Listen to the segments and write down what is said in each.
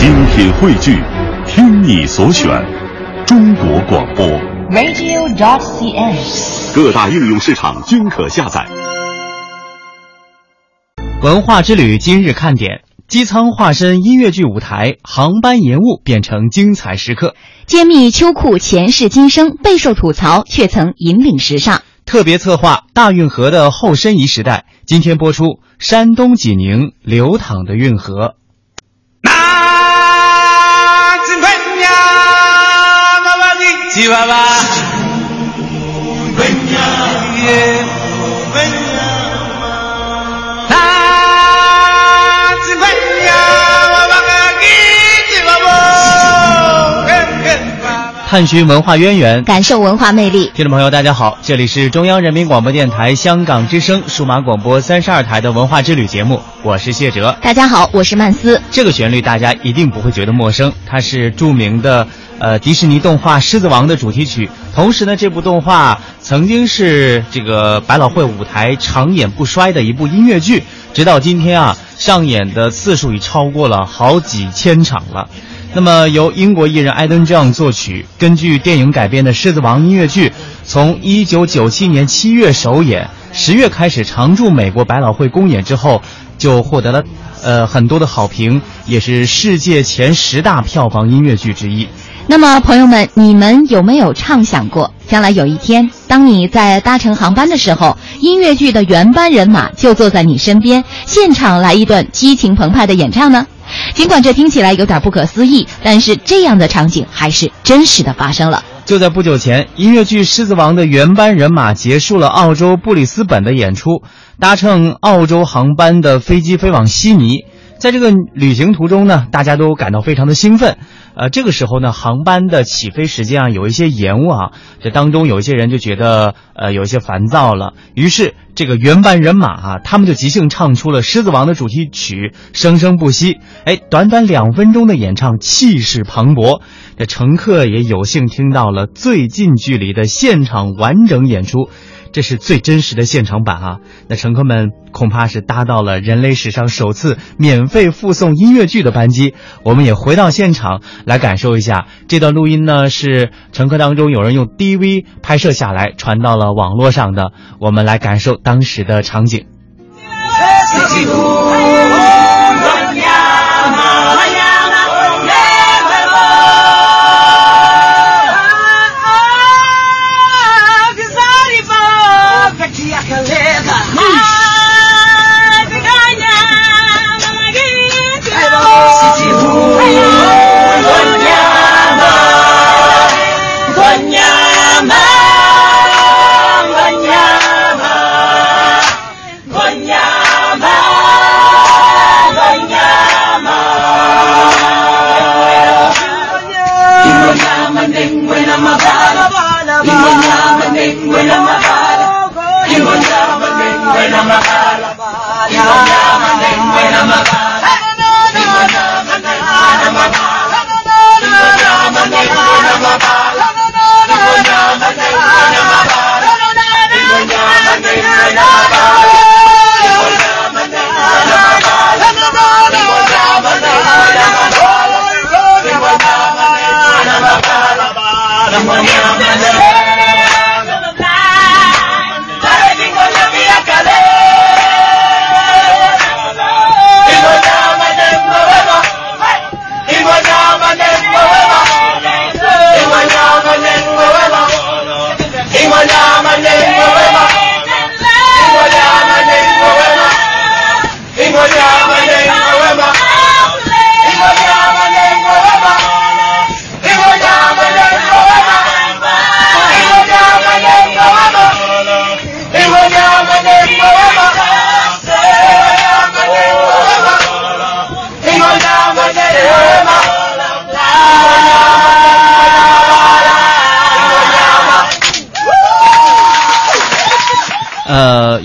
精品汇聚，听你所选，中国广播。radio.dot.cn，。各大应用市场均可下载。文化之旅今日看点：机舱化身音乐剧舞台，航班延误变成精彩时刻。揭秘秋裤前世今生，备受吐槽却曾引领时尚。特别策划大运河的后申遗时代，今天播出山东济宁流淌的运河。妈的吉探寻文化渊源，感受文化魅力。听众朋友，大家好，这里是中央人民广播电台香港之声数码广播三十二台的文化之旅节目，我是谢哲。大家好，我是曼斯。这个旋律大家一定不会觉得陌生，它是著名的呃迪士尼动画《狮子王》的主题曲。同时呢，这部动画曾经是这个百老汇舞台长演不衰的一部音乐剧，直到今天啊，上演的次数已超过了好几千场了。那么由英国艺人艾登·张作曲，根据电影改编的《狮子王》音乐剧，从1997年7月首演，十月开始常驻美国百老汇公演之后，就获得了呃很多的好评，也是世界前十大票房音乐剧之一。那么，朋友们，你们有没有畅想过，将来有一天，当你在搭乘航班的时候，音乐剧的原班人马就坐在你身边，现场来一段激情澎湃的演唱呢？尽管这听起来有点不可思议，但是这样的场景还是真实的发生了。就在不久前，音乐剧《狮子王》的原班人马结束了澳洲布里斯本的演出，搭乘澳洲航班的飞机飞往悉尼。在这个旅行途中呢，大家都感到非常的兴奋。呃，这个时候呢，航班的起飞时间啊有一些延误啊，这当中有一些人就觉得呃有一些烦躁了。于是这个原班人马啊，他们就即兴唱出了《狮子王》的主题曲《生生不息》。哎，短短两分钟的演唱，气势磅礴。这乘客也有幸听到了最近距离的现场完整演出。这是最真实的现场版啊！那乘客们恐怕是搭到了人类史上首次免费附送音乐剧的班机。我们也回到现场来感受一下这段录音呢，是乘客当中有人用 DV 拍摄下来，传到了网络上的。我们来感受当时的场景。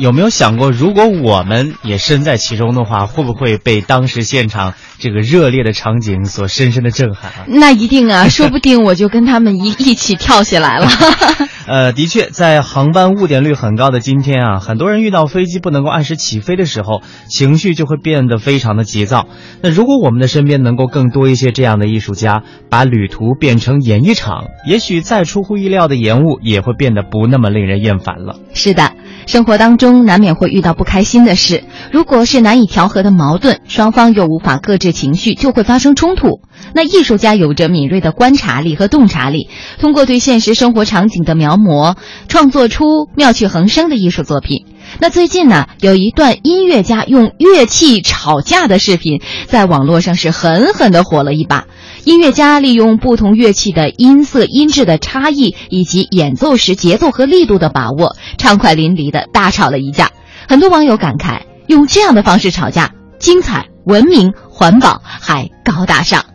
有没有想过，如果我们也身在其中的话，会不会被当时现场这个热烈的场景所深深的震撼啊？那一定啊，说不定我就跟他们一一起跳起来了。呃，的确，在航班误点率很高的今天啊，很多人遇到飞机不能够按时起飞的时候，情绪就会变得非常的急躁。那如果我们的身边能够更多一些这样的艺术家，把旅途变成演艺场，也许再出乎意料的延误也会变得不那么令人厌烦了。是的，生活当中难免会遇到不开心的事，如果是难以调和的矛盾，双方又无法克制情绪，就会发生冲突。那艺术家有着敏锐的观察力和洞察力，通过对现实生活场景的描摹，创作出妙趣横生的艺术作品。那最近呢，有一段音乐家用乐器吵架的视频，在网络上是狠狠地火了一把。音乐家利用不同乐器的音色、音质的差异，以及演奏时节奏和力度的把握，畅快淋漓地大吵了一架。很多网友感慨，用这样的方式吵架，精彩、文明、环保，还高大上。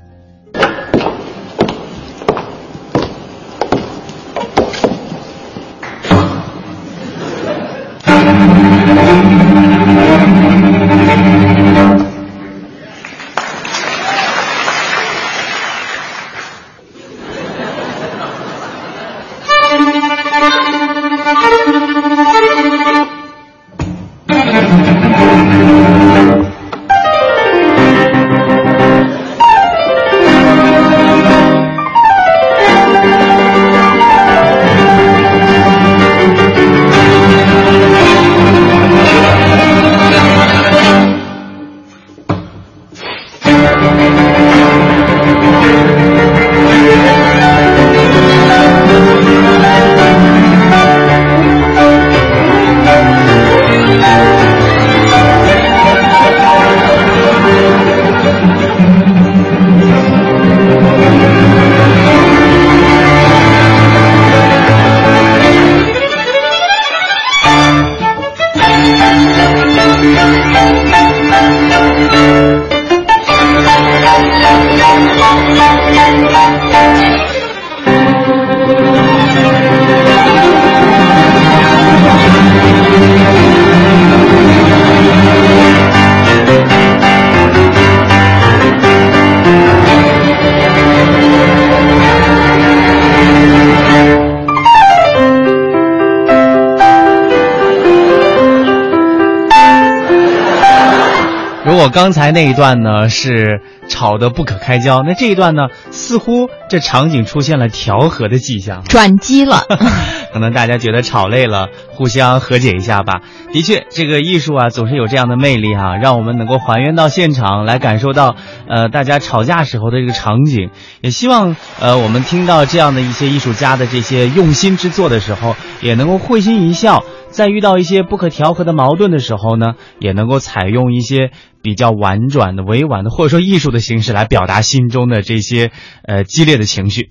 刚才那一段呢是吵得不可开交，那这一段呢似乎这场景出现了调和的迹象。转机了，可能大家觉得吵累了，互相和解一下吧。的确，这个艺术啊，总是有这样的魅力哈、让我们能够还原到现场来感受到，呃，大家吵架时候的这个场景。也希望，呃，我们听到这样的一些艺术家的这些用心之作的时候，也能够会心一笑。在遇到一些不可调和的矛盾的时候呢，也能够采用一些比较婉转的、委婉的，或者说艺术的形式来表达心中的这些呃激烈的情绪。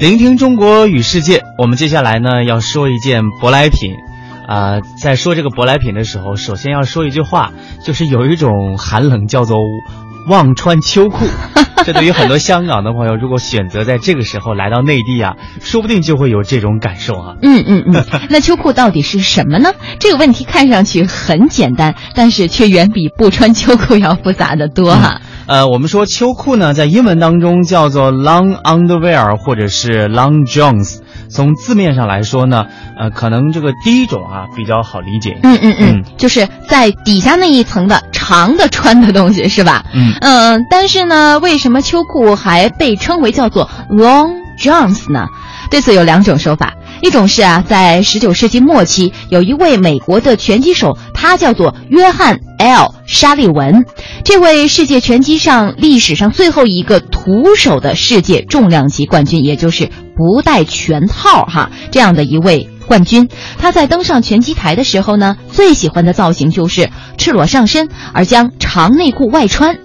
聆听中国与世界，我们接下来呢要说一件舶来品。啊、在说这个舶来品的时候，首先要说一句话，就是有一种寒冷叫做忘穿秋裤。这对于很多香港的朋友，如果选择在这个时候来到内地啊，说不定就会有这种感受啊。嗯嗯嗯，那秋裤到底是什么呢？这个问题看上去很简单，但是却远比不穿秋裤要复杂的多哈、呃，我们说秋裤呢，在英文当中叫做 long underwear 或者是 long johns。从字面上来说呢，呃，可能这个第一种啊比较好理解。嗯嗯嗯嗯，就是在底下那一层的长的穿的东西是吧？嗯嗯，但是呢，为什么秋裤还被称为叫做 long johns 呢？对此有两种说法。一种是啊，在十九世纪末期，有一位美国的拳击手，他叫做约翰 ·L. 沙利文，这位世界拳击上历史上最后一个徒手的世界重量级冠军，也就是不戴拳套哈这样的一位冠军。他在登上拳击台的时候呢，最喜欢的造型就是赤裸上身，而将长内裤外穿。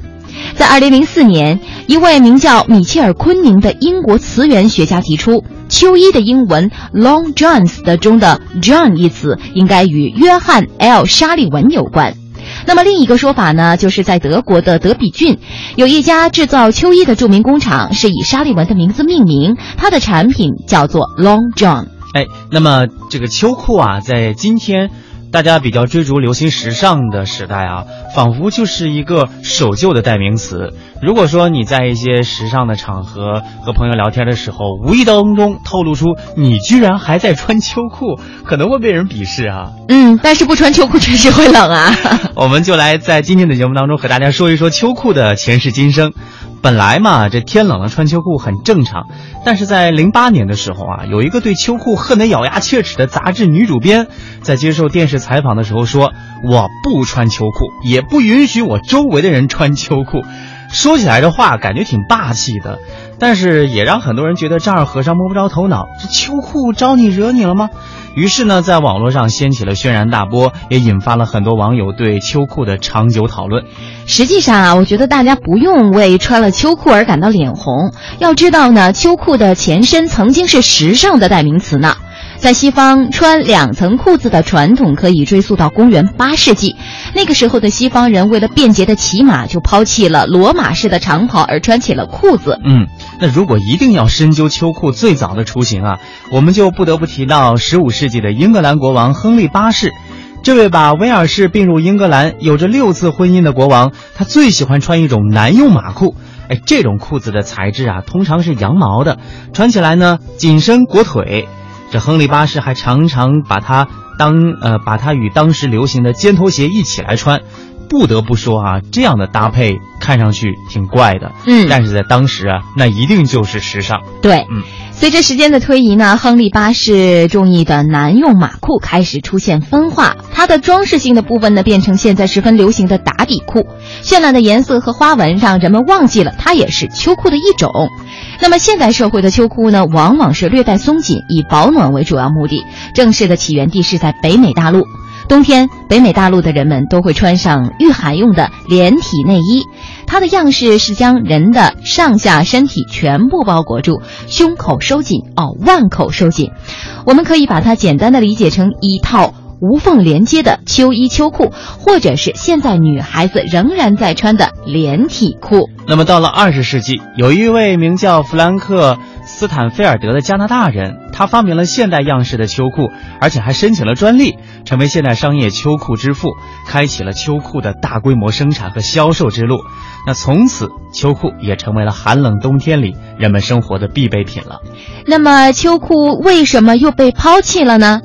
在2004年，一位名叫米切尔·昆宁的英国词源学家提出，秋衣的英文 long johns 的中的 John 一词应该与约翰 ·L· 沙利文有关。那么另一个说法呢，就是在德国的德比郡，有一家制造秋衣的著名工厂是以沙利文的名字命名，它的产品叫做 Long John。哎，那么这个秋裤啊，在今天。大家比较追逐流行时尚的时代啊，仿佛就是一个守旧的代名词。如果说你在一些时尚的场合和朋友聊天的时候，无意当中透露出你居然还在穿秋裤，可能会被人鄙视啊。嗯，但是不穿秋裤确实会冷啊。我们就来在今天的节目当中和大家说一说秋裤的前世今生。本来嘛，这天冷了穿秋裤很正常，但是在零八年的时候啊，有一个对秋裤恨得咬牙切齿的杂志女主编，在接受电视采访的时候说：“我不穿秋裤，也不允许我周围的人穿秋裤。”说起来这话感觉挺霸气的，但是也让很多人觉得丈二和尚摸不着头脑。这秋裤招你惹你了吗？于是呢，在网络上掀起了轩然大波，也引发了很多网友对秋裤的长久讨论。实际上啊，我觉得大家不用为穿了秋裤而感到脸红。要知道呢，秋裤的前身曾经是时尚的代名词呢。在西方，穿两层裤子的传统可以追溯到公元八世纪。那个时候的西方人为了便捷的骑马，就抛弃了罗马式的长袍，而穿起了裤子。嗯，那如果一定要深究秋裤最早的雏形啊，我们就不得不提到十五世纪的英格兰国王亨利八世。这位把威尔士并入英格兰、有着六次婚姻的国王，他最喜欢穿一种男用马裤。哎，这种裤子的材质啊，通常是羊毛的，穿起来呢紧身裹腿。这亨利八世还常常把它当呃，把它与当时流行的尖头鞋一起来穿。不得不说啊，这样的搭配看上去挺怪的，嗯，但是在当时啊，那一定就是时尚。对，嗯。随着时间的推移呢，亨利八世中意的男用马裤开始出现分化，它的装饰性的部分呢变成现在十分流行的打底裤，绚烂的颜色和花纹让人们忘记了它也是秋裤的一种。那么现代社会的秋裤呢，往往是略带松紧，以保暖为主要目的。正式的起源地是在北美大陆。冬天，北美大陆的人们都会穿上御寒用的连体内衣，它的样式是将人的上下身体全部包裹住，胸口收紧哦，腕口收紧。我们可以把它简单的理解成一套无缝连接的秋衣秋裤，或者是现在女孩子仍然在穿的连体裤。那么到了二十世纪，有一位名叫弗兰克。斯坦菲尔德的加拿大人，他发明了现代样式的秋裤，而且还申请了专利，成为现代商业秋裤之父，开启了秋裤的大规模生产和销售之路。那从此，秋裤也成为了寒冷冬天里人们生活的必备品了。那么，秋裤为什么又被抛弃了呢？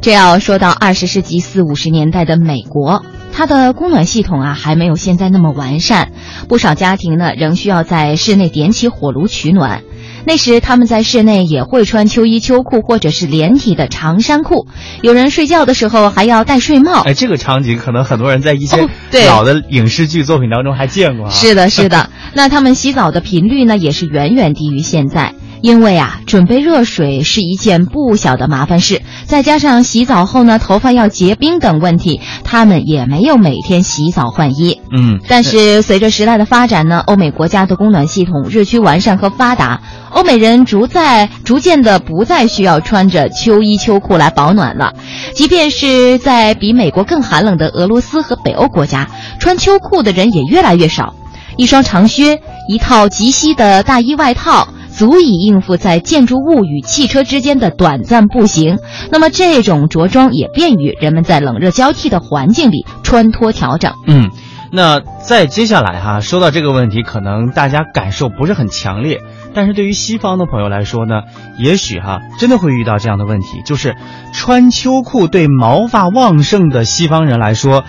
这要说到二十世纪四五十年代的美国，它的供暖系统啊还没有现在那么完善，不少家庭呢仍需要在室内点起火炉取暖。那时他们在室内也会穿秋衣秋裤或者是连体的长衫裤，有人睡觉的时候还要戴睡帽。哎，这个场景可能很多人在一些老的影视剧作品当中还见过。是的，是的。那他们洗澡的频率呢，也是远远低于现在。因为啊，准备热水是一件不小的麻烦事，再加上洗澡后呢，头发要结冰等问题，他们也没有每天洗澡换衣。嗯，但是随着时代的发展呢，欧美国家的供暖系统日趋完善和发达，欧美人逐在逐渐的不再需要穿着秋衣秋裤来保暖了。即便是在比美国更寒冷的俄罗斯和北欧国家，穿秋裤的人也越来越少。一双长靴，一套及膝的大衣外套。足以应付在建筑物与汽车之间的短暂步行。那么，这种着装也便于人们在冷热交替的环境里穿脱调整。嗯，那在接下来哈，说到这个问题，可能大家感受不是很强烈，但是对于西方的朋友来说呢，也许哈真的会遇到这样的问题，就是穿秋裤对毛发旺盛的西方人来说，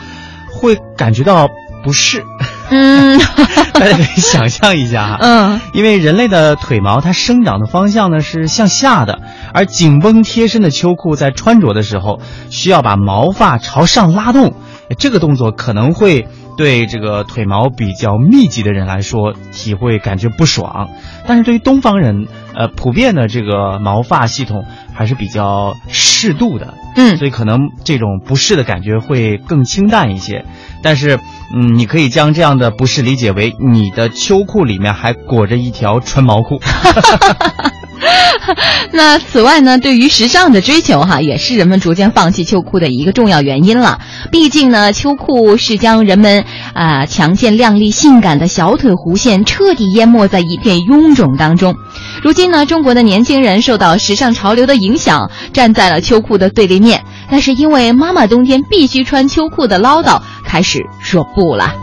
会感觉到不适。嗯，大家可以想象一下哈，嗯，因为人类的腿毛它生长的方向呢是向下的，而紧绷贴身的秋裤在穿着的时候需要把毛发朝上拉动，这个动作可能会对这个腿毛比较密集的人来说，体会感觉不爽。但是对于东方人，呃，普遍的这个毛发系统还是比较适度的，嗯所以可能这种不适的感觉会更清淡一些。但是，嗯，你可以将这样的不适理解为你的秋裤里面还裹着一条纯毛裤。那此外呢，对于时尚的追求哈，也是人们逐渐放弃秋裤的一个重要原因了。毕竟呢，秋裤是将人们啊、强健靓丽、性感的小腿弧线彻底淹没在一片臃肿当中。如今呢，中国的年轻人受到时尚潮流的影响，站在了秋裤的对立面。但是因为妈妈冬天必须穿秋裤的唠叨，开始说不了。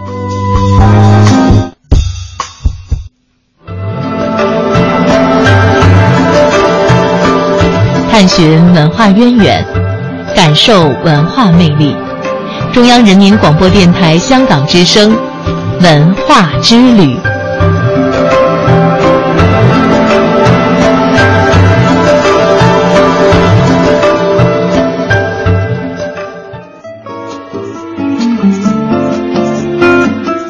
探寻文化渊源，感受文化魅力。中央人民广播电台香港之声，文化之旅。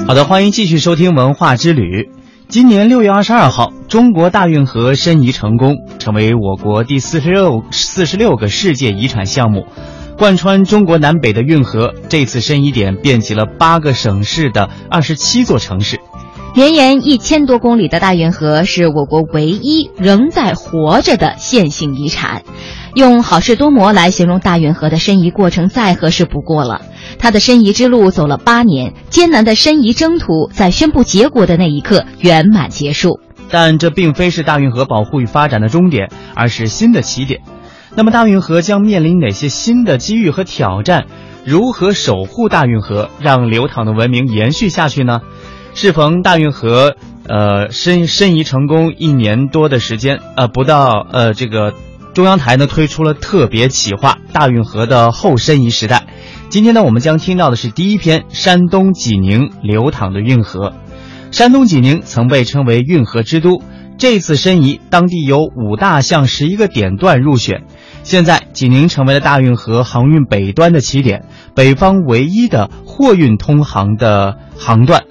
好的，欢迎继续收听文化之旅。今年六月二十二号，中国大运河申遗成功，成为我国第四十六四十六个世界遗产项目。贯穿中国南北的运河，这次申遗点遍及了八个省市的二十七座城市。绵延一千多公里的大运河是我国唯一仍在活着的线性遗产。用好事多磨来形容大运河的申遗过程再合适不过了。它的申遗之路走了八年，艰难的申遗征途在宣布结果的那一刻圆满结束。但这并非是大运河保护与发展的终点，而是新的起点。那么，大运河将面临哪些新的机遇和挑战？如何守护大运河，让流淌的文明延续下去呢？适逢大运河呃申申遗成功一年多的时间，呃不到呃这个中央台呢推出了特别企划《大运河的后申遗时代》。今天呢，我们将听到的是第一篇山东济宁流淌的运河。山东济宁曾被称为运河之都，这次申遗，当地有五大项十一个点段入选。现在，济宁成为了大运河航运北端的起点，北方唯一的货运通航的航段。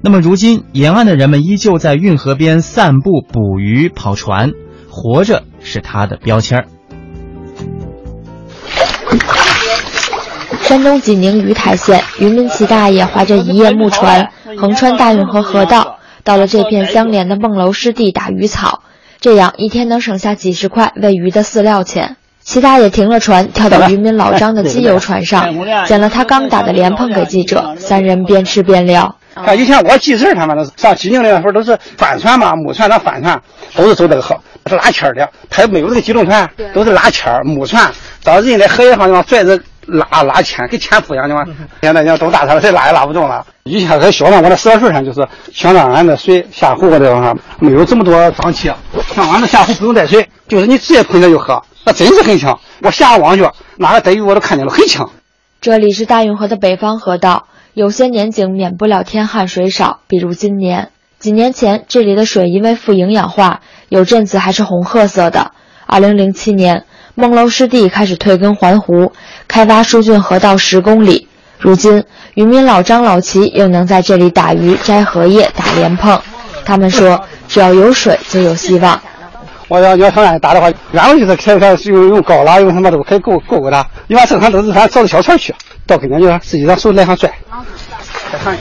那么，如今沿岸的人们依旧在运河边散步、捕鱼、跑船，活着是他的标签儿。山东济宁鱼台县渔民齐大爷划着一叶木船，横穿大运河河道，到了这片相连的孟楼湿地打鱼草，这样一天能省下几十块喂鱼的饲料钱。齐大爷停了船，跳到渔民老张的机油船上，捡了他刚打的莲蓬给记者，三人边吃边聊。啊，以前我记事儿他们都是上济宁的那会儿都是帆船嘛，木船那帆船都是走这个河，是拉纤儿的，他也没有这个机动船，都是拉纤船，到人家河沿上地方拽着拉拉纤，跟纤夫一样的嘛。现在人都大车了，谁拉也拉不动了。以前在小呢，我那十来岁上就是想让俺的水下湖这地方没有这么多脏气，像俺这下湖不用带水，就是你直接喷着就喝，那真是很清。我下网去，哪个逮鱼我都看见了，很清。这里是大运河的北方河道。有些年景免不了天旱水少，比如今年。几年前，这里的水因为富营养化，有阵子还是红褐色的。二零零七年，孟楼湿地开始退耕还湖，开发疏浚河道十公里。如今，渔民老张、老齐又能在这里打鱼、摘荷叶、打莲蓬。他们说，只要有水，就有希望。我要要上岸打的话，然后就是开开用用高拉，用什么都可以够够够的。一般正常都是咱找着小船去，到跟前就自己让手来上拽。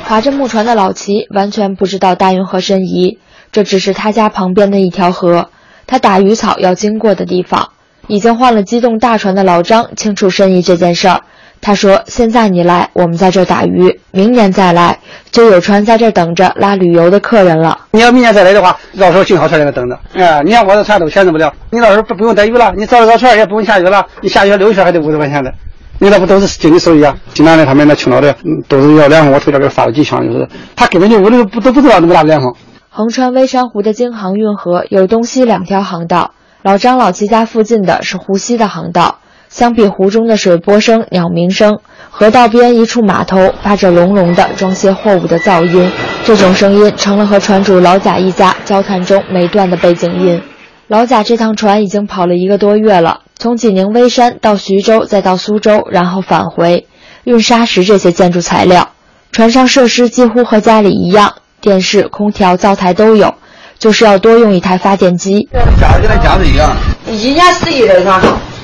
划着木船的老齐完全不知道大运河申遗，这只是他家旁边的一条河，他打鱼草要经过的地方。已经换了机动大船的老张清楚申遗这件事儿。他说：“现在你来，我们在这打鱼；明年再来，就有船在这等着拉旅游的客人了。你要明年再来的话，到时候进好船在那等着。哎，你看我的船都闲着不了，你到时候不不用逮鱼了，你找着找船也不用下雨了，你下雨溜一圈还得五十块钱的。你那不都是经济收益啊？济南的他们那青岛的都是要莲蓬，我头前给发了几箱，就是他根本就我都不都不知道那么大的莲蓬。横穿微山湖的京杭运河有东西两条航道，老张老齐家附近的是湖西的航道。相比湖中的水波声、鸟鸣声，河道边一处码头发着隆隆的装卸货物的噪音，这种声音成了和船主老贾一家交谈中没断的背景音。老贾这趟船已经跑了一个多月了，从济宁微山到徐州，再到苏州，然后返回，运砂石这些建筑材料。船上设施几乎和家里一样，电视、空调、灶台都有，就是要多用一台发电机。家跟咱家是一样，一年四季的是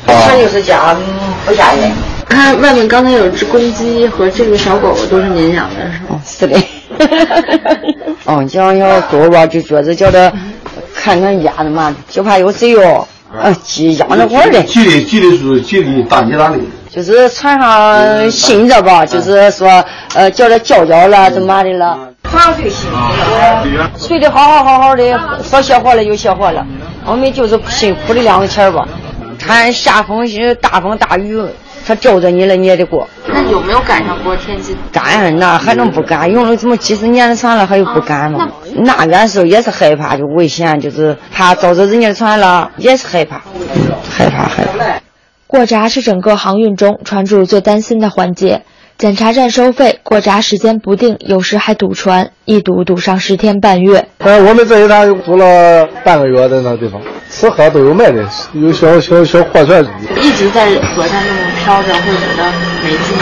吧？船就是家，不吓人。看外面刚才有只公鸡和这个小狗狗都是您养的，是吗？是的。哦，讲 要狗吧，就觉得叫他看看家的嘛，就怕有贼哟，呃，鸡养着玩的。鸡的鸡的是鸡的大鸡大的。就是船上新着吧，就是说，呃，叫他叫叫了，怎么的了？船上最辛苦了，睡得好好好好的，说歇活了就歇活了。我们就是辛苦的两个钱吧。看下风大风大雨，他罩着你了，你也得过。那有没有赶上过天气？干，那还能不干？用了这么几十年的船了，还有不干吗？那那时候也是害怕，就危险，就是怕遭着人家的船了，也是害怕，害怕害怕。过闸是整个航运中船主最担心的环节。检查站收费，过闸时间不定，有时还堵船，一堵堵上十天半月。呃，我们这一趟堵了半个月，在那地方，吃喝都有卖的，有小小小货船。一直在河上那么飘着，会觉得没劲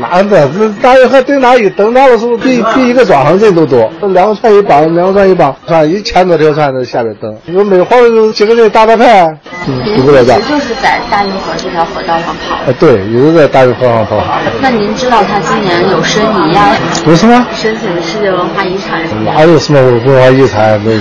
吗？那这这大运河等大一等大的时候，比比一个庄上人都多，两个船一帮，两个船一帮，船一千多条船在下边等。有没好就几个人打打牌，就不在家。就是在大运河这条河道上跑。呃，对，一直在大运河上跑。那您知道他今年有申遗呀？有什么？申请世界文化遗产。哪有什么文化遗产？没有。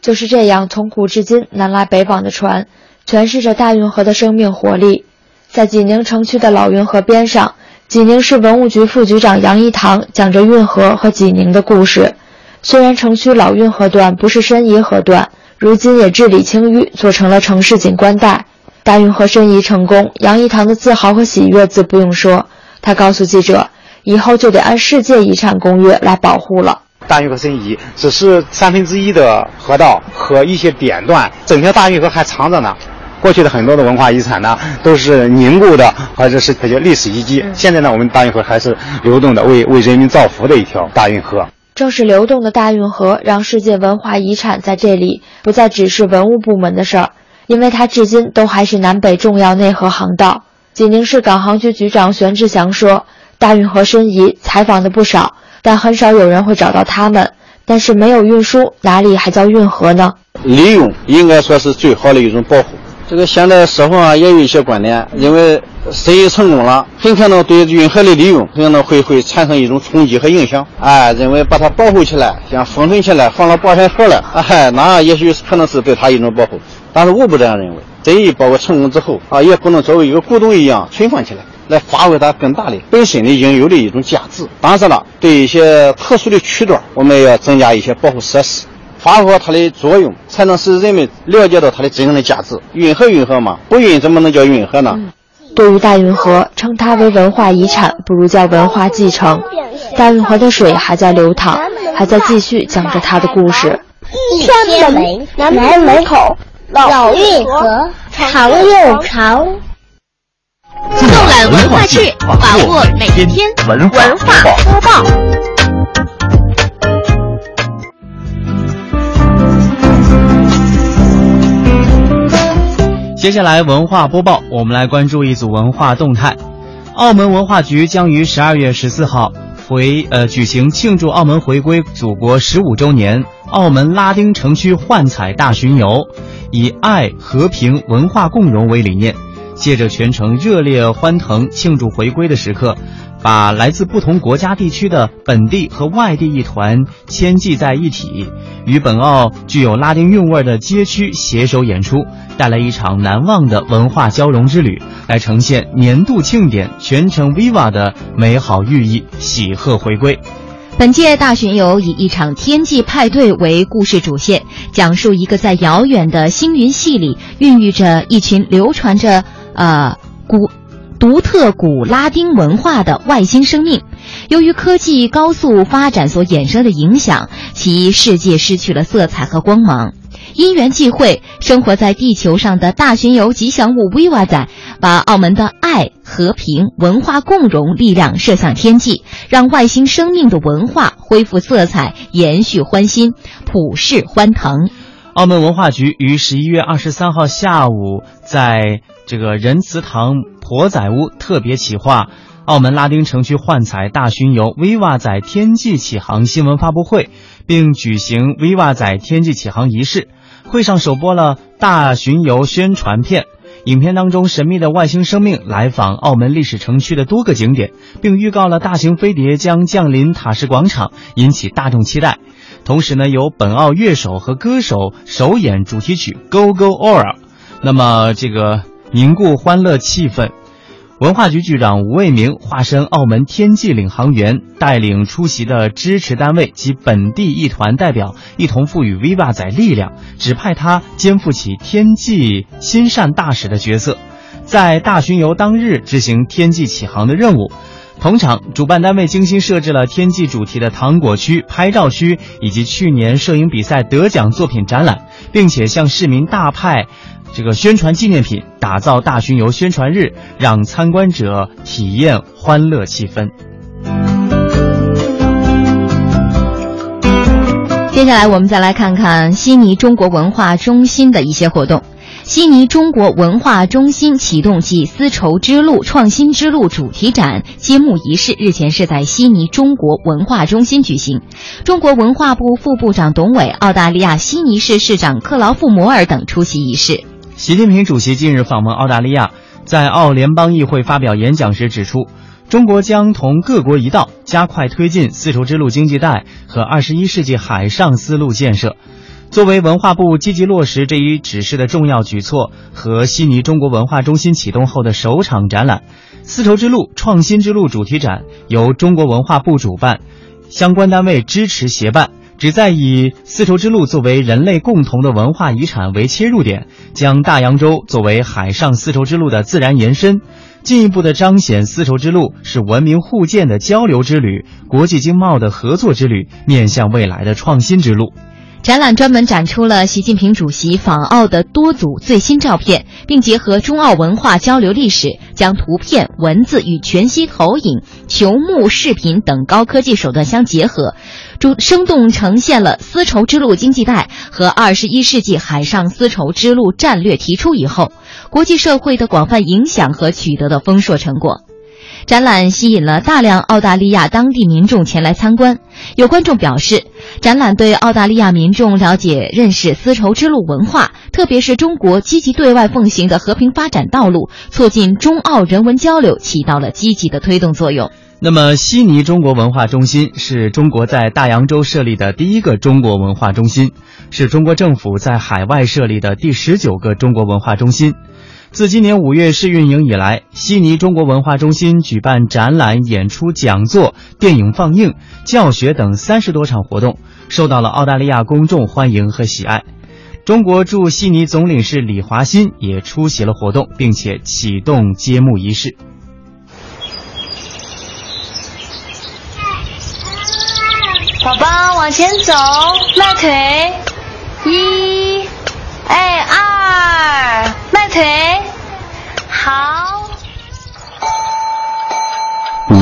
就是这样，从古至今南来北往的船，诠释着大运河的生命活力。在济宁城区的老运河边上，济宁市文物局副局长杨一堂讲着运河和济宁的故事。虽然城区老运河段不是申遗河段，如今也治理清淤，做成了城市景观带。大运河申遗成功，杨一堂的自豪和喜悦自不用说。他告诉记者，以后就得按世界遗产公约来保护了。大运河申遗只是三分之一的河道和一些点段，整条大运河还长着呢。过去的很多的文化遗产呢，都是凝固的，或者是它叫历史遗迹。现在呢，我们大运河还是流动的，为为人民造福的一条大运河。正是流动的大运河，让世界文化遗产在这里不再只是文物部门的事儿，因为它至今都还是南北重要内河航道。济宁市港航局局长玄志祥说：“大运河申遗采访的不少。”但很少有人会找到他们。但是没有运输，哪里还叫运河呢？利用应该说是最好的一种保护。这个现在社会上也有一些观点，认为申遗成功了，很可能对运河的利用可能会会产生一种冲击和影响。哎，认为把它保护起来，像封存起来，放到保险盒了，哎，那也许可能是对它一种保护。但是我不这样认为，申遗包括成功之后啊，也不能作为一个古董一样存放起来。来发挥它更大的本身的应有的一种价值。当然了，对一些特殊的区段，我们要增加一些保护设施，发挥它的作用，才能使人们了解到它的真正的价值。运河运河嘛，不运怎么能叫运河呢？对于大运河，称它为文化遗产，不如叫文化继承。大运河的水还在流淌，还在继续讲着它的故事。一天门，南门口，老运河，长又长。纵览文化志，把握每天文化播报。接下来文化播报，我们来关注一组文化动态。澳门文化局将于十二月十四号回呃举行庆祝澳门回归祖国十五周年澳门拉丁城区幻彩大巡游，以爱、和平、文化共融为理念。借着全城热烈欢腾庆祝回归的时刻，把来自不同国家地区的本地和外地一团牵系在一起，与本澳具有拉丁韵味的街区携手演出，带来一场难忘的文化交融之旅，来呈现年度庆典全程 Viva 的美好寓意，喜贺回归。本届大巡游以一场天际派对为故事主线，讲述一个在遥远的星云系里孕育着一群流传着。呃，古独特古拉丁文化的外星生命，由于科技高速发展所衍生的影响，其世界失去了色彩和光芒。因缘际会，生活在地球上的大巡游吉祥物 Viva 仔，把澳门的爱、和平、文化共融力量射向天际，让外星生命的文化恢复色彩，延续欢欣，普世欢腾。澳门文化局于十一月二十三号下午在。这个仁慈堂婆仔屋特别企划，澳门拉丁城区幻彩大巡游 “Viva 仔天际启航”新闻发布会，并举行 “Viva 仔天际启航”仪式。会上首播了大巡游宣传片。影片当中，神秘的外星生命来访澳门历史城区的多个景点，并预告了大型飞碟将降临塔什广场，引起大众期待。同时呢，由本澳乐手和歌手首演主题曲《Go Go Aura》，那么这个凝固欢乐气氛。文化局局长吴卫明化身澳门天际领航员，带领出席的支持单位及本地艺团代表，一同赋予 Viva 仔力量，指派他肩负起天际心善大使的角色，在大巡游当日执行天际启航的任务。同场，主办单位精心设置了天际主题的糖果区、拍照区，以及去年摄影比赛得奖作品展览，并且向市民大派。这个宣传纪念品，打造大巡游宣传日，让参观者体验欢乐气氛。接下来，我们再来看看悉尼中国文化中心的一些活动。悉尼中国文化中心启动暨丝绸之路创新之路主题展揭幕仪式日前是在悉尼中国文化中心举行，中国文化部副部长董伟、澳大利亚悉尼市市长克劳夫摩尔等出席仪式。习近平主席近日访问澳大利亚，在澳联邦议会发表演讲时指出，中国将同各国一道，加快推进丝绸之路经济带和二十一世纪海上丝路建设。作为文化部积极落实这一指示的重要举措和悉尼中国文化中心启动后的首场展览——丝绸之路创新之路主题展，由中国文化部主办，相关单位支持协办。旨在以丝绸之路作为人类共同的文化遗产为切入点，将大洋洲作为海上丝绸之路的自然延伸，进一步的彰显丝绸之路是文明互鉴的交流之旅、国际经贸的合作之旅、面向未来的创新之路。展览专门展出了习近平主席访澳的多组最新照片，并结合中澳文化交流历史，将图片、文字与全息投影、球幕视频等高科技手段相结合，主生动呈现了丝绸之路经济带和二十一世纪海上丝绸之路战略提出以后，国际社会的广泛影响和取得的丰硕成果。展览吸引了大量澳大利亚当地民众前来参观。有观众表示，展览对澳大利亚民众了解、认识丝绸之路文化，特别是中国积极对外奉行的和平发展道路，促进中澳人文交流，起到了积极的推动作用。那么，悉尼中国文化中心是中国在大洋洲设立的第一个中国文化中心，是中国政府在海外设立的第十九个中国文化中心。自今年五月试运营以来，悉尼中国文化中心举办展览、演出、讲座、电影放映、教学等三十多场活动，受到了澳大利亚公众欢迎和喜爱。中国驻悉尼总领事李华新也出席了活动，并且启动揭幕仪式。宝宝往前走，迈腿，一，哎二。迈腿，好。五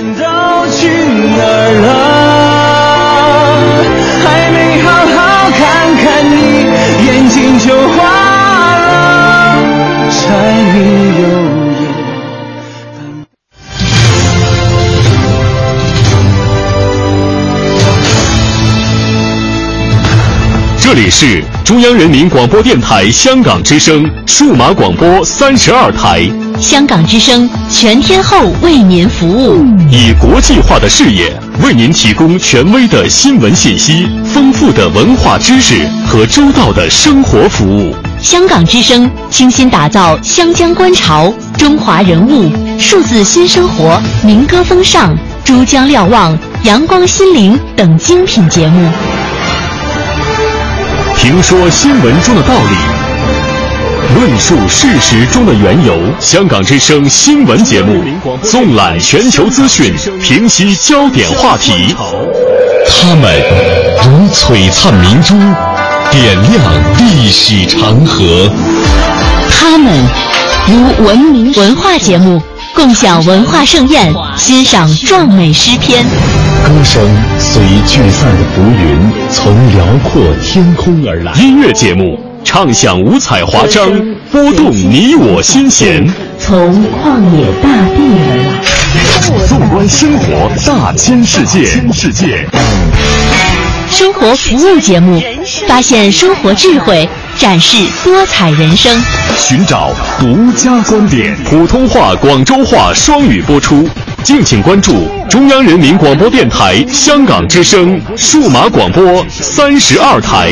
都去哪儿了？还没好好看看你，眼睛就花了。柴米油盐。这里是中央人民广播电台香港之声数码广播三十二台，香港之声全天候为您服务，以国际化的视野为您提供权威的新闻信息、丰富的文化知识和周到的生活服务。香港之声倾心打造湘江观潮、中华人物、数字新生活、民歌风尚、珠江瞭望、阳光心灵等精品节目。评说新闻中的道理，论述事实中的缘由。香港之声新闻节目，纵览全球资讯，平息焦点话题。他们如璀璨明珠，点亮历史长河。他们如文明文化节目，共享文化盛宴，欣赏壮美诗篇。歌声随聚散的浮云，从辽阔天空而来。音乐节目唱响五彩华章，拨动你我心弦。从旷野大地而来。纵观生活大千世界，世界。生活服务节目，发现生活智慧，展示多彩人生，寻找独家观点。普通话、广州话双语播出，敬请关注中央人民广播电台香港之声数码广播三十二台。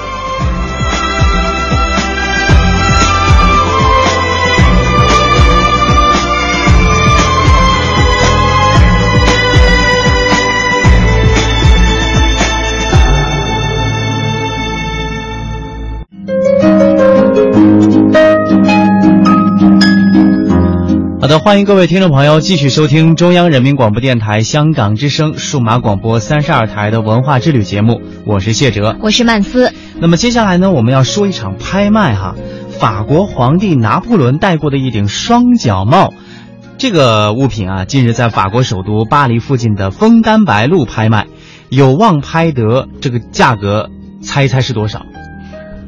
的，欢迎各位听众朋友继续收听中央人民广播电台香港之声数码广播三十二台的文化之旅节目，我是谢哲，我是曼斯。那么接下来呢，我们要说一场拍卖哈，法国皇帝拿破仑戴过的一顶双角帽，这个物品啊，近日在法国首都巴黎附近的枫丹白露拍卖，有望拍得这个价格，猜一猜是多少？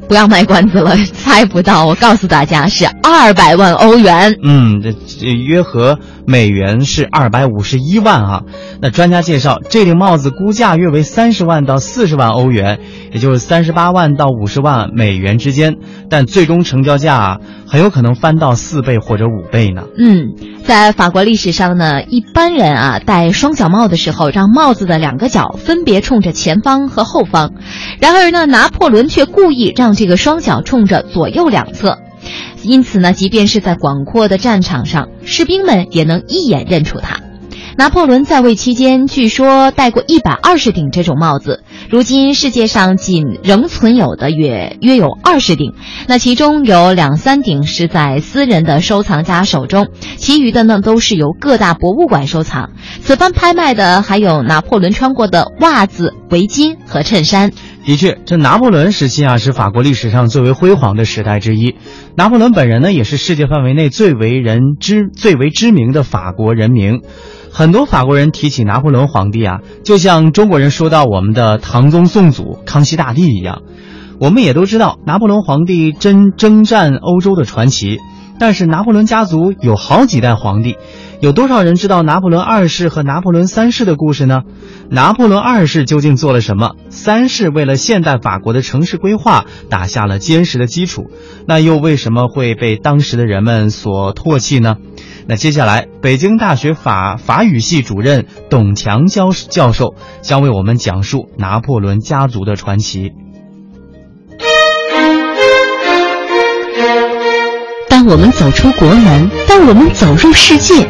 不要卖关子了，猜不到。我告诉大家是二百万欧元。嗯，这这约合美元是二百五十一万啊。那专家介绍，这顶帽子估价约为三十万到四十万欧元，也就是三十八万到五十万美元之间。但最终成交价很有可能翻到四倍或者五倍呢。嗯，在法国历史上呢，一般人啊戴双角帽的时候，让帽子的两个角分别冲着前方和后方。然而呢，拿破仑却故意让这个双角冲着左右两侧，因此呢，即便是在广阔的战场上，士兵们也能一眼认出他。拿破仑在位期间，据说戴过一百二十顶这种帽子。如今世界上仅仍存有的约约有二十顶，那其中有两三顶是在私人的收藏家手中，其余的呢都是由各大博物馆收藏。此番拍卖的还有拿破仑穿过的袜子、围巾和衬衫。的确，这拿破仑时期啊，是法国历史上最为辉煌的时代之一。拿破仑本人呢，也是世界范围内最为人知、最为知名的法国人名。很多法国人提起拿破仑皇帝啊，就像中国人说到我们的唐宗宋祖、康熙大帝一样。我们也都知道拿破仑皇帝真征战欧洲的传奇，但是拿破仑家族有好几代皇帝。有多少人知道拿破仑二世和拿破仑三世的故事呢？拿破仑二世究竟做了什么？三世为了现代法国的城市规划打下了坚实的基础，那又为什么会被当时的人们所唾弃呢？那接下来，北京大学法法语系主任董强教教授将为我们讲述拿破仑家族的传奇。当我们走出国门，当我们走入世界，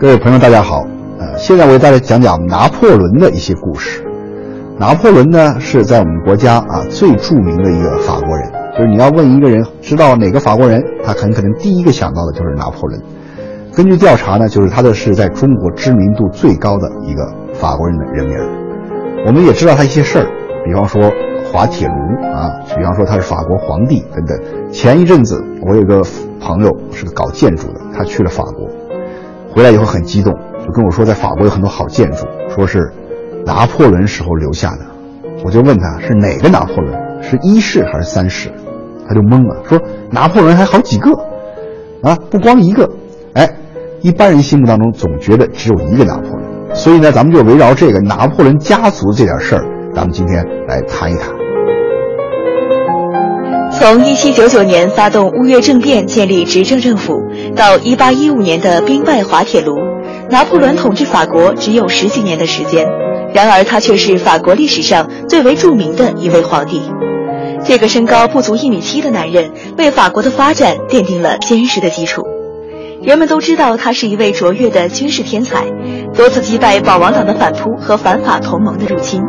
各位朋友，大家好。呃，现在我给大家讲讲拿破仑的一些故事。拿破仑呢，是在我们国家啊最著名的一个法国人。就是你要问一个人知道哪个法国人，他很可能第一个想到的就是拿破仑。根据调查呢，就是他的是在中国知名度最高的一个法国人的人名。我们也知道他一些事儿，比方说滑铁卢啊，比方说他是法国皇帝等等。前一阵子我有个朋友是个搞建筑的，他去了法国，回来以后很激动，就跟我说在法国有很多好建筑，说是拿破仑时候留下的。我就问他是哪个拿破仑，是一世还是三世？他就懵了，说拿破仑还好几个，啊，不光一个。哎，一般人心目当中总觉得只有一个拿破仑，所以呢，咱们就围绕这个拿破仑家族这点事儿，咱们今天来谈一谈。从一七九九年发动乌越政变建立执政政府，到一八一五年的兵败滑铁卢，拿破仑统治法国只有十几年的时间。然而，他却是法国历史上最为著名的一位皇帝。这个身高不足一米七的男人，为法国的发展奠定了坚实的基础。人们都知道他是一位卓越的军事天才，多次击败保王党的反扑和反法同盟的入侵。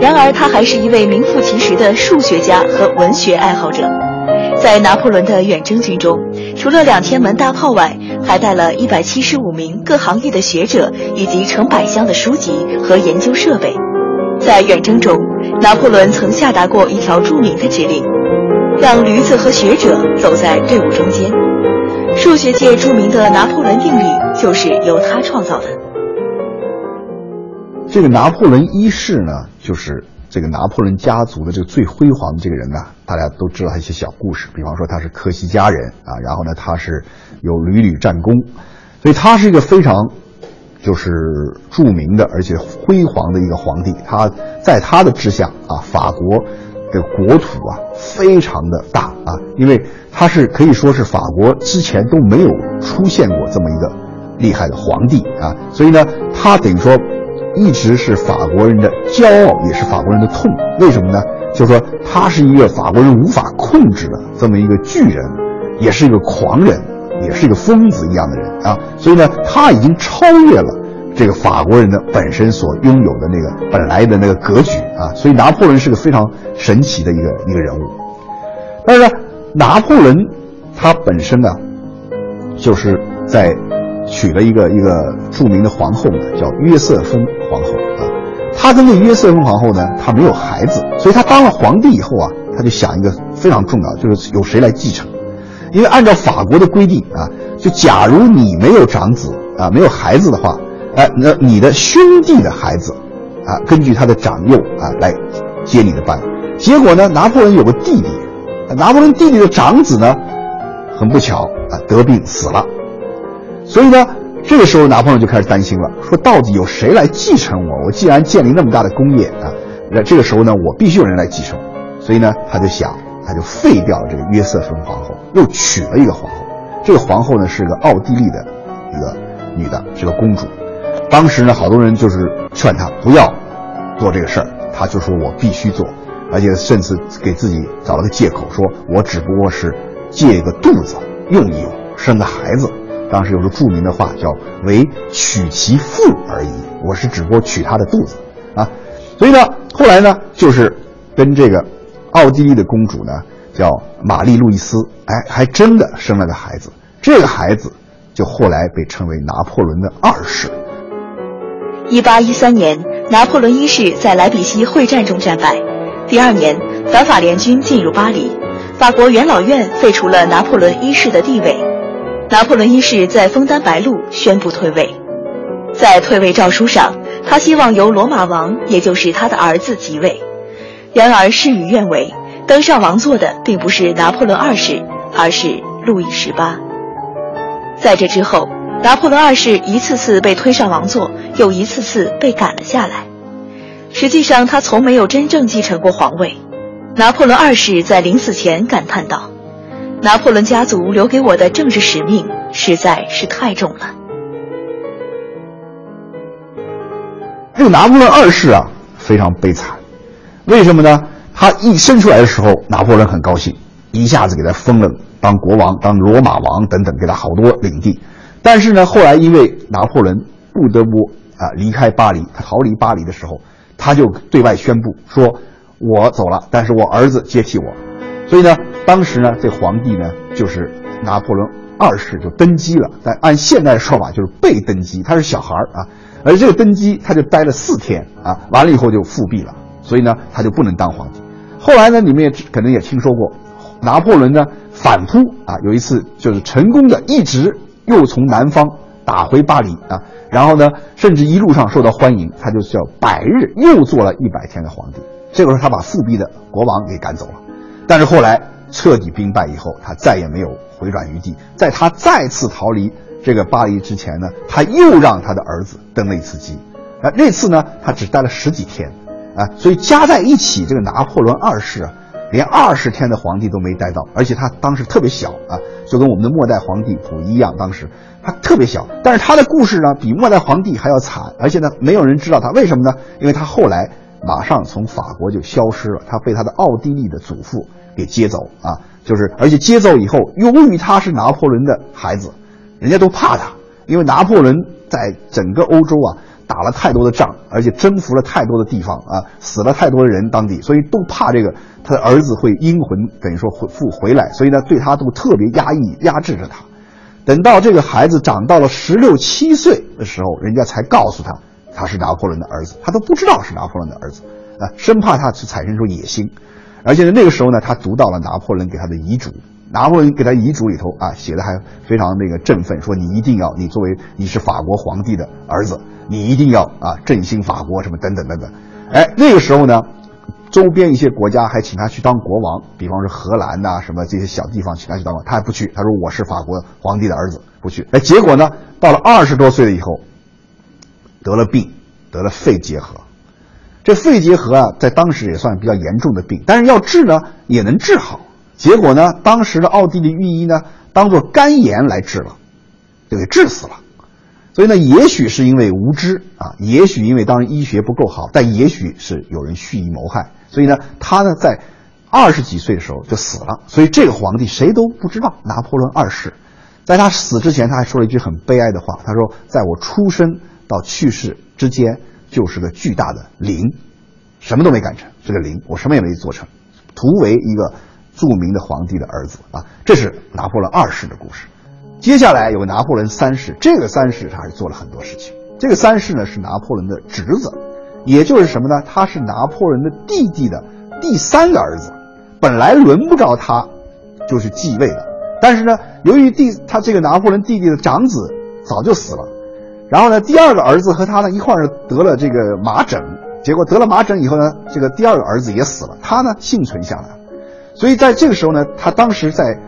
然而，他还是一位名副其实的数学家和文学爱好者。在拿破仑的远征军中，除了两千门大炮外，还带了一百七十五名各行业的学者以及成百箱的书籍和研究设备。在远征中，拿破仑曾下达过一条著名的指令，让驴子和学者走在队伍中间。数学界著名的拿破仑定律就是由他创造的。这个拿破仑一世呢，就是这个拿破仑家族的这个最辉煌的这个人呢，大家都知道他一些小故事，比方说他是科西嘉人啊，然后呢他是有屡屡战功，所以他是一个非常就是著名的而且辉煌的一个皇帝。他在他的之下啊，法国的国土啊非常的大啊，因为他是可以说是法国之前都没有出现过这么一个厉害的皇帝啊，所以呢，他等于说。一直是法国人的骄傲，也是法国人的痛。为什么呢？就是说他是一个法国人无法控制的这么一个巨人，也是一个狂人，也是一个疯子一样的人啊。所以呢，他已经超越了这个法国人的本身所拥有的那个本来的那个格局啊。所以拿破仑是个非常神奇的一个一个人物。但是呢，拿破仑他本身呢，就是在。娶了一个一个著名的皇后呢，叫约瑟芬皇后啊。他跟这约瑟芬皇后呢，他没有孩子，所以他当了皇帝以后啊，他就想一个非常重要，就是有谁来继承。因为按照法国的规定啊，就假如你没有长子啊，没有孩子的话，哎，那你的兄弟的孩子啊，根据他的长幼啊来接你的班。结果呢，拿破仑有个弟弟，拿破仑弟弟的长子呢，很不巧啊得病死了。所以呢，这个时候拿破仑就开始担心了，说到底有谁来继承我？我既然建立那么大的工业啊，那这个时候呢，我必须有人来继承。所以呢，他就想，他就废掉了这个约瑟芬皇后，又娶了一个皇后。这个皇后呢是个奥地利的一个女的，是个公主。当时呢，好多人就是劝他不要做这个事儿，他就说我必须做，而且甚至给自己找了个借口，说我只不过是借一个肚子用一用，生个孩子。当时有个著名的话叫“为娶其腹而已”，我是只不过娶她的肚子，啊，所以呢，后来呢，就是跟这个奥地利的公主呢，叫玛丽路易斯，哎，还真的生了个孩子，这个孩子就后来被称为拿破仑的二世。一八一三年，拿破仑一世在莱比锡会战中战败，第二年，反法联军进入巴黎，法国元老院废除了拿破仑一世的地位。拿破仑一世在枫丹白露宣布退位，在退位诏书上，他希望由罗马王，也就是他的儿子即位。然而事与愿违，登上王座的并不是拿破仑二世，而是路易十八。在这之后，拿破仑二世一次次被推上王座，又一次次被赶了下来。实际上，他从没有真正继承过皇位。拿破仑二世在临死前感叹道。拿破仑家族留给我的政治使命实在是太重了。这个拿破仑二世啊，非常悲惨。为什么呢？他一生出来的时候，拿破仑很高兴，一下子给他封了当国王、当罗马王等等，给他好多领地。但是呢，后来因为拿破仑不得不啊离开巴黎，他逃离巴黎的时候，他就对外宣布说：“我走了，但是我儿子接替我。”所以呢，当时呢，这皇帝呢就是拿破仑二世就登基了，但按现在的说法就是被登基，他是小孩儿啊，而这个登基他就待了四天啊，完了以后就复辟了，所以呢他就不能当皇帝。后来呢，你们也可能也听说过，拿破仑呢反扑啊，有一次就是成功的一直又从南方打回巴黎啊，然后呢，甚至一路上受到欢迎，他就叫百日又做了一百天的皇帝。这个时候他把复辟的国王给赶走了，但是后来彻底兵败以后，他再也没有回转余地。在他再次逃离这个巴黎之前呢，他又让他的儿子登了一次基，啊，那次呢他只待了十几天，啊，所以加在一起，这个拿破仑二世啊，连二十天的皇帝都没待到，而且他当时特别小啊，就跟我们的末代皇帝溥仪一样，当时他特别小，但是他的故事呢比末代皇帝还要惨，而且呢没有人知道他为什么呢？因为他后来。马上从法国就消失了，他被他的奥地利的祖父给接走啊，就是而且接走以后，由于他是拿破仑的孩子，人家都怕他，因为拿破仑在整个欧洲啊打了太多的仗，而且征服了太多的地方啊，死了太多的人当地，所以都怕这个他的儿子会阴魂等于说回复回来，所以呢对他都特别压抑压制着他，等到这个孩子长到了十六七岁的时候，人家才告诉他。他是拿破仑的儿子，他都不知道是拿破仑的儿子，啊，生怕他去产生出野心，而且呢，那个时候呢，他读到了拿破仑给他的遗嘱，拿破仑给他遗嘱里头啊，写的还非常那个振奋，说你一定要，你作为你是法国皇帝的儿子，你一定要啊振兴法国什么等等等等，哎，那个时候呢，周边一些国家还请他去当国王，比方说荷兰呐什么这些小地方请他去当，他还不去，他说我是法国皇帝的儿子，不去，哎，结果呢，到了二十多岁了以后。得了病，得了肺结核。这肺结核啊，在当时也算比较严重的病，但是要治呢，也能治好。结果呢，当时的奥地利御医呢，当做肝炎来治了，就给治死了。所以呢，也许是因为无知啊，也许因为当时医学不够好，但也许是有人蓄意谋害。所以呢，他呢，在二十几岁的时候就死了。所以这个皇帝谁都不知道，拿破仑二世，在他死之前，他还说了一句很悲哀的话，他说：“在我出生。”到去世之间就是个巨大的零，什么都没干成，是个零，我什么也没做成，图为一个著名的皇帝的儿子啊。这是拿破仑二世的故事。接下来有个拿破仑三世，这个三世他是做了很多事情。这个三世呢是拿破仑的侄子，也就是什么呢？他是拿破仑的弟弟的第三个儿子，本来轮不着他就是继位的，但是呢，由于第他这个拿破仑弟弟的长子早就死了。然后呢，第二个儿子和他呢一块儿得了这个麻疹，结果得了麻疹以后呢，这个第二个儿子也死了，他呢幸存下来。所以在这个时候呢，他当时在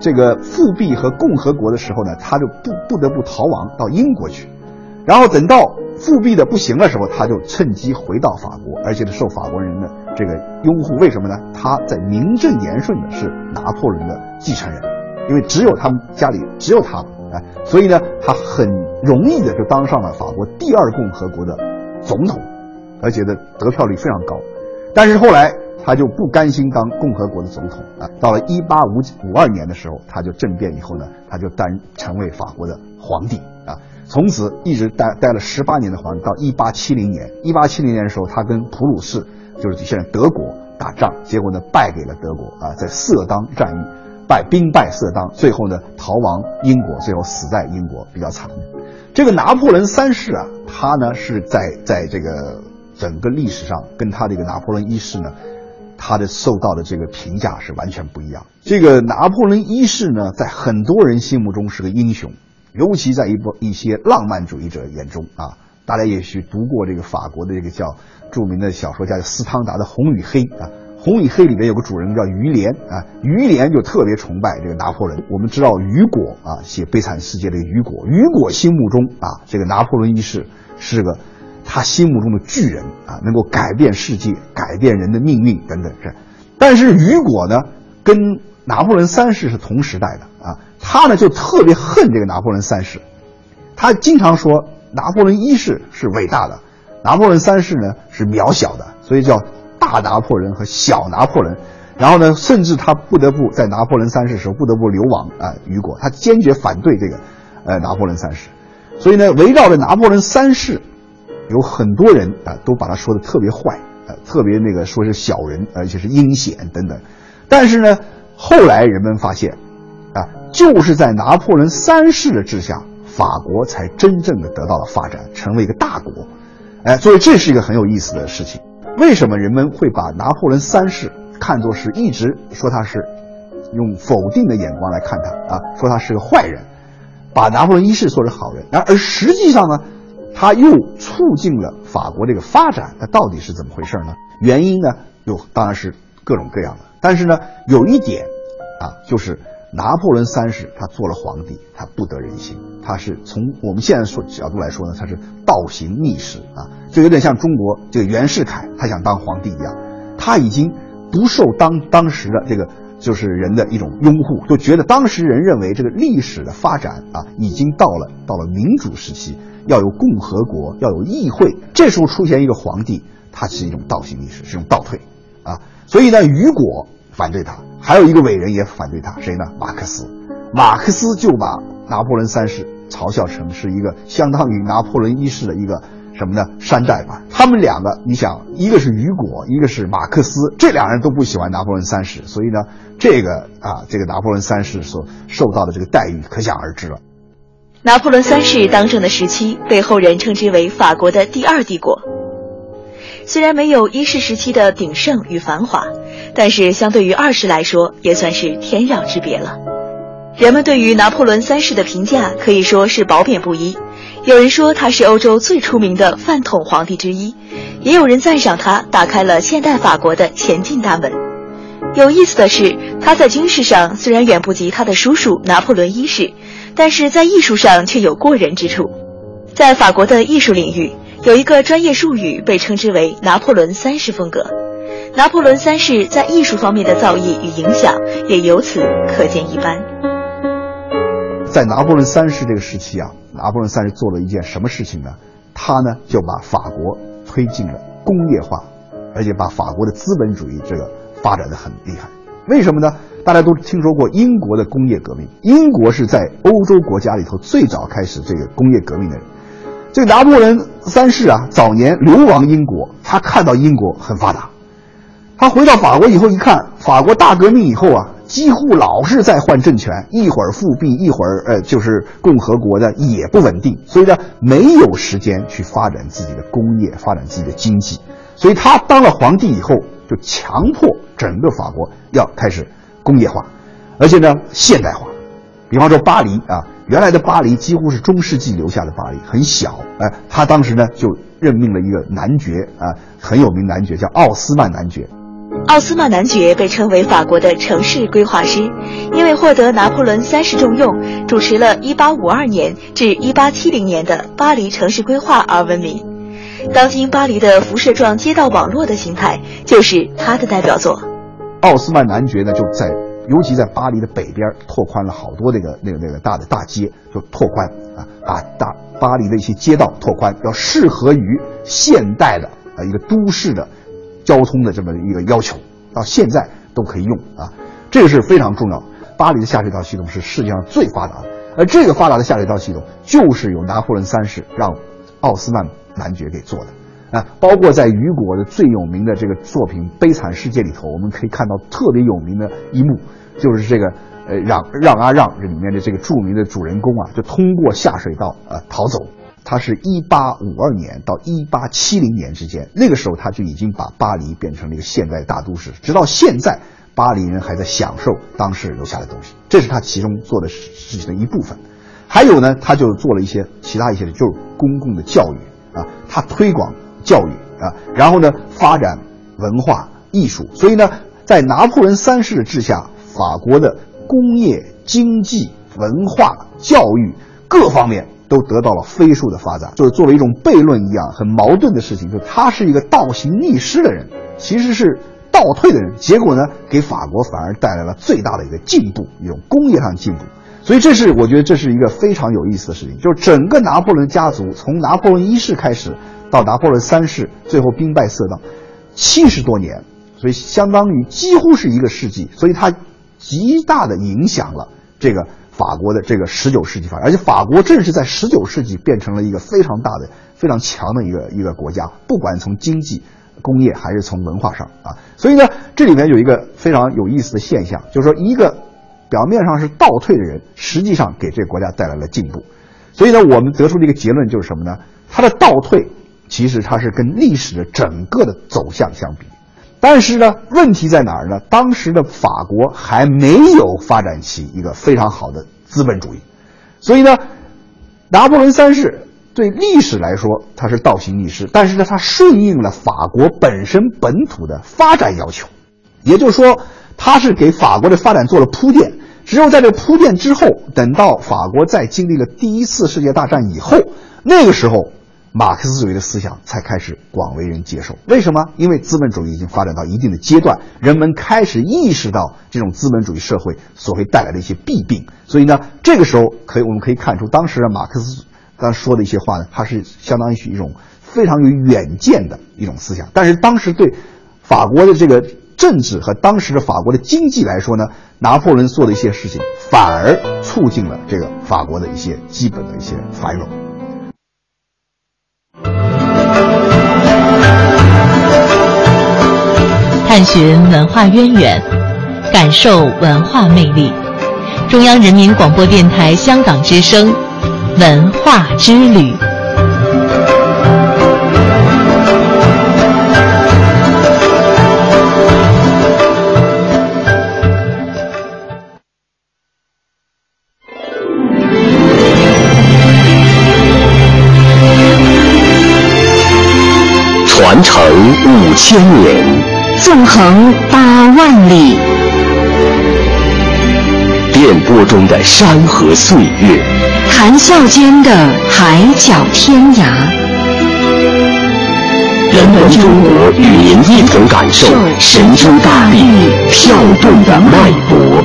这个复辟和共和国的时候呢，他就不不得不逃亡到英国去。然后等到复辟的不行的时候，他就趁机回到法国，而且是受法国人的这个拥护。为什么呢？他在名正言顺的是拿破仑的继承人，因为只有他们家里只有他。所以呢，他很容易的就当上了法国第二共和国的总统，而且的得票率非常高。但是后来他就不甘心当共和国的总统啊，到了一八五五二年的时候，他就政变以后呢，他就担成为法国的皇帝啊，从此一直待待了十八年的皇帝，到一八七零年。一八七零年的时候，他跟普鲁士，就是现在德国打仗，结果呢败给了德国啊，在色当战役。败兵败色当，最后呢逃亡英国，最后死在英国，比较惨。这个拿破仑三世啊，他呢是在在这个整个历史上跟他这个拿破仑一世呢，他的受到的这个评价是完全不一样。这个拿破仑一世呢，在很多人心目中是个英雄，尤其在一部一些浪漫主义者眼中啊，大家也许读过这个法国的这个叫著名的小说家斯汤达的《红与黑》啊。《红与黑》里面有个主人叫于连啊，于连就特别崇拜这个拿破仑。我们知道雨果啊，写《悲惨世界》的雨果，雨果心目中啊，这个拿破仑一世是个他心目中的巨人啊，能够改变世界、改变人的命运等等是。但是雨果呢，跟拿破仑三世是同时代的啊，他呢就特别恨这个拿破仑三世，他经常说拿破仑一世是伟大的，拿破仑三世呢是渺小的，所以叫。大拿破仑和小拿破仑，然后呢，甚至他不得不在拿破仑三世时候不得不流亡啊，雨果他坚决反对这个，呃，拿破仑三世，所以呢，围绕着拿破仑三世，有很多人啊都把他说的特别坏，啊，特别那个说是小人，而且是阴险等等，但是呢，后来人们发现，啊，就是在拿破仑三世的治下，法国才真正的得到了发展，成为一个大国，哎，所以这是一个很有意思的事情。为什么人们会把拿破仑三世看作是一直说他是用否定的眼光来看他啊，说他是个坏人，把拿破仑一世说是好人，而而实际上呢，他又促进了法国这个发展，那到底是怎么回事呢？原因呢，有当然是各种各样的，但是呢，有一点啊，就是拿破仑三世他做了皇帝，他不得人心，他是从我们现在说角度来说呢，他是倒行逆施啊，就有点像中国这个袁世凯他想当皇帝一样，他已经不受当当时的这个就是人的一种拥护，就觉得当时人认为这个历史的发展啊，已经到了到了民主时期，要有共和国，要有议会，这时候出现一个皇帝，他是一种倒行逆施，是一种倒退啊，所以呢，雨果反对他，还有一个伟人也反对他，谁呢？马克思，马克思就把拿破仑三世嘲笑成是一个相当于拿破仑一世的一个什么呢？山寨版。他们两个，你想，一个是雨果，一个是马克思，这两人都不喜欢拿破仑三世，所以呢，这个啊，这个拿破仑三世所受到的这个待遇可想而知了。拿破仑三世当政的时期被后人称之为法国的第二帝国。虽然没有一世时期的鼎盛与繁华，但是相对于二世来说，也算是天壤之别了。人们对于拿破仑三世的评价可以说是褒贬不一。有人说他是欧洲最出名的饭桶皇帝之一，也有人赞赏他打开了现代法国的前进大门。有意思的是，他在军事上虽然远不及他的叔叔拿破仑一世，但是在艺术上却有过人之处。在法国的艺术领域，有一个专业术语被称之为“拿破仑三世风格”。拿破仑三世在艺术方面的造诣与影响也由此可见一斑。在拿破仑三世这个时期啊，拿破仑三世做了一件什么事情呢？他呢就把法国推进了工业化，而且把法国的资本主义这个发展的很厉害。为什么呢？大家都听说过英国的工业革命，英国是在欧洲国家里头最早开始这个工业革命的人。这个拿破仑三世啊，早年流亡英国，他看到英国很发达，他回到法国以后一看，法国大革命以后啊，几乎老是在换政权，一会儿复辟，一会儿呃就是共和国的，也不稳定，所以呢，没有时间去发展自己的工业，发展自己的经济，所以他当了皇帝以后，就强迫整个法国要开始工业化，而且呢现代化，比方说巴黎啊。原来的巴黎几乎是中世纪留下的巴黎，很小。哎，他当时呢就任命了一个男爵啊，很有名男爵叫奥斯曼男爵。奥斯曼男爵被称为法国的城市规划师，因为获得拿破仑三世重用，主持了1852年至1870年的巴黎城市规划而闻名。当今巴黎的辐射状街道网络的形态就是他的代表作。奥斯曼男爵呢就在。尤其在巴黎的北边，拓宽了好多那个那个那个大的大街，就拓宽啊，把大巴黎的一些街道拓宽，要适合于现代的啊一个都市的交通的这么一个要求，到现在都可以用啊，这个是非常重要。巴黎的下水道系统是世界上最发达的，而这个发达的下水道系统就是由拿破仑三世让奥斯曼男爵给做的。啊，包括在雨果的最有名的这个作品《悲惨世界》里头，我们可以看到特别有名的一幕，就是这个呃让让啊让里面的这个著名的主人公啊，就通过下水道呃逃走。他是一八五二年到一八七零年之间，那个时候他就已经把巴黎变成了一个现代大都市。直到现在，巴黎人还在享受当时留下的东西，这是他其中做的事情的一部分。还有呢，他就做了一些其他一些的，就是公共的教育啊，他推广。教育啊，然后呢，发展文化艺术，所以呢，在拿破仑三世的治下，法国的工业、经济、文化、教育各方面都得到了飞速的发展。就是作为一种悖论一样，很矛盾的事情，就他是一个倒行逆施的人，其实是倒退的人，结果呢，给法国反而带来了最大的一个进步，一种工业上的进步。所以这是我觉得这是一个非常有意思的事情，就是整个拿破仑家族从拿破仑一世开始。到拿破仑三世，最后兵败色当，七十多年，所以相当于几乎是一个世纪，所以它极大的影响了这个法国的这个十九世纪发展，而且法国正是在十九世纪变成了一个非常大的、非常强的一个一个国家，不管从经济、工业还是从文化上啊，所以呢，这里面有一个非常有意思的现象，就是说一个表面上是倒退的人，实际上给这个国家带来了进步，所以呢，我们得出的一个结论就是什么呢？他的倒退。其实它是跟历史的整个的走向相比。但是呢，问题在哪儿呢？当时的法国还没有发展起一个非常好的资本主义，所以呢，拿破仑三世对历史来说他是倒行逆施，但是呢，他顺应了法国本身本土的发展要求，也就是说，他是给法国的发展做了铺垫。只有在这铺垫之后，等到法国在经历了第一次世界大战以后，那个时候。马克思主义的思想才开始广为人接受。为什么？因为资本主义已经发展到一定的阶段，人们开始意识到这种资本主义社会所会带来的一些弊病。所以呢，这个时候可以我们可以看出，当时的马克思刚说的一些话呢，它是相当于是一种非常有远见的一种思想。但是当时对法国的这个政治和当时的法国的经济来说呢，拿破仑做的一些事情反而促进了这个法国的一些基本的一些繁荣。探寻文化渊源，感受文化魅力。中央人民广播电台香港之声，文化之旅。传承五千年。纵横八万里，电波中的山河岁月，谈笑间的海角天涯。人文中国与您一同感受神州大地跳动的脉搏。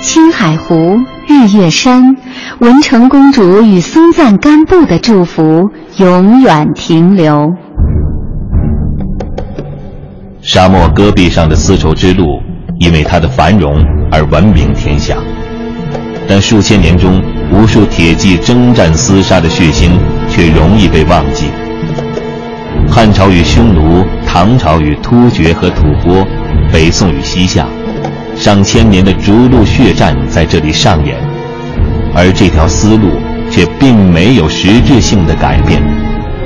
青海湖，日月山。文成公主与松赞干布的祝福永远停留。沙漠戈壁上的丝绸之路，因为它的繁荣而闻名天下。但数千年中，无数铁骑征战厮杀的血腥，却容易被忘记。汉朝与匈奴，唐朝与突厥和吐蕃，北宋与西夏，上千年的逐鹿血战在这里上演。而这条丝路却并没有实质性的改变，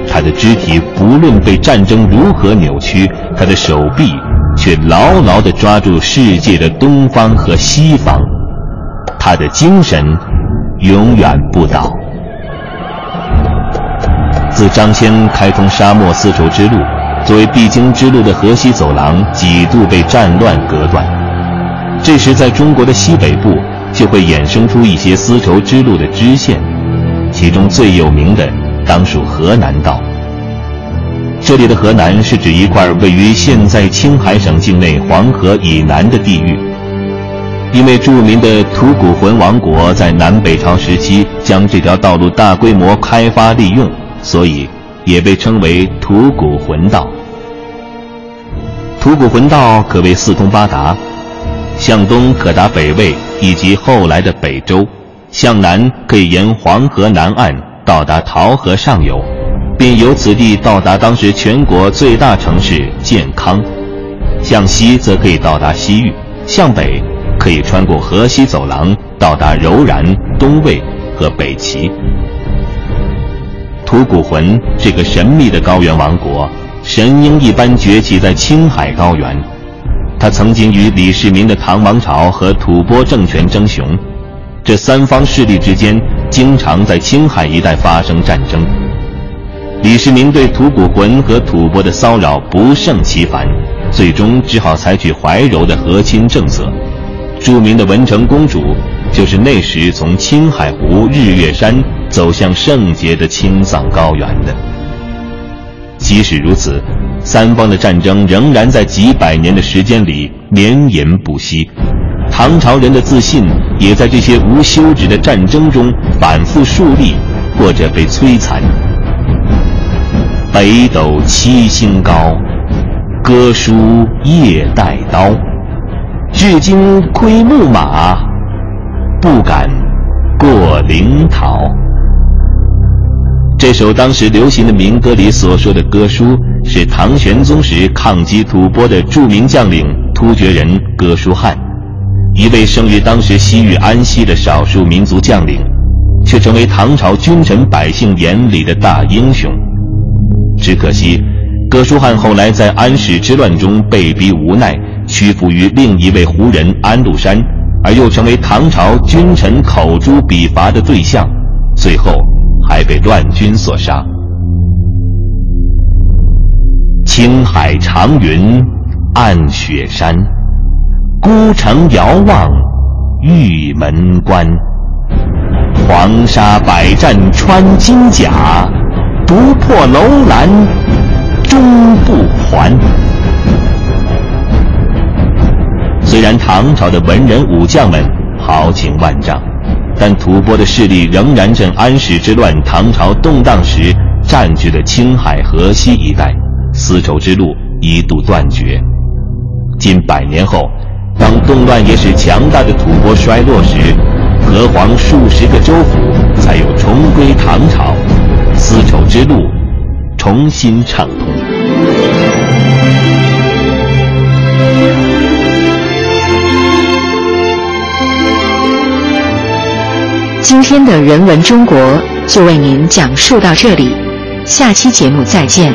他的肢体不论被战争如何扭曲，他的手臂却牢牢地抓住世界的东方和西方，他的精神永远不倒。自张骞开通沙漠丝绸之路，作为必经之路的河西走廊几度被战乱隔断，这时在中国的西北部。就会衍生出一些丝绸之路的支线，其中最有名的当属河南道。这里的河南是指一块位于现在青海省境内黄河以南的地域。因为著名的吐谷浑王国在南北朝时期将这条道路大规模开发利用，所以也被称为吐谷浑道。吐谷浑道可谓四通八达。向东可达北魏以及后来的北周，向南可以沿黄河南岸到达洮河上游，并由此地到达当时全国最大城市建康；向西则可以到达西域，向北可以穿过河西走廊到达柔然、东魏和北齐。吐谷浑这个神秘的高原王国，神鹰一般崛起在青海高原。他曾经与李世民的唐王朝和吐蕃政权争雄，这三方势力之间经常在青海一带发生战争。李世民对吐谷浑和吐蕃的骚扰不胜其烦，最终只好采取怀柔的和亲政策。著名的文成公主就是那时从青海湖日月山走向圣洁的青藏高原的。即使如此。三方的战争仍然在几百年的时间里绵延不息，唐朝人的自信也在这些无休止的战争中反复树立，或者被摧残。北斗七星高，哥舒夜带刀，至今窥牧马，不敢过灵桃。这首当时流行的民歌里所说的哥舒。是唐玄宗时抗击吐蕃的著名将领突厥人哥舒翰，一位生于当时西域安西的少数民族将领，却成为唐朝君臣百姓眼里的大英雄。只可惜，哥舒翰后来在安史之乱中被逼无奈，屈服于另一位胡人安禄山，而又成为唐朝君臣口诛笔伐的对象，最后还被乱军所杀。青海长云暗雪山，孤城遥望玉门关。黄沙百战穿金甲，不破楼兰终不还。虽然唐朝的文人武将们豪情万丈，但吐蕃的势力仍然趁安史之乱、唐朝动荡时占据了青海河西一带，丝绸之路一度断绝。近百年后，当动乱也使强大的吐蕃衰落时，河湟数十个州府才又重归唐朝，丝绸之路重新畅通。今天的人文中国就为您讲述到这里，下期节目再见。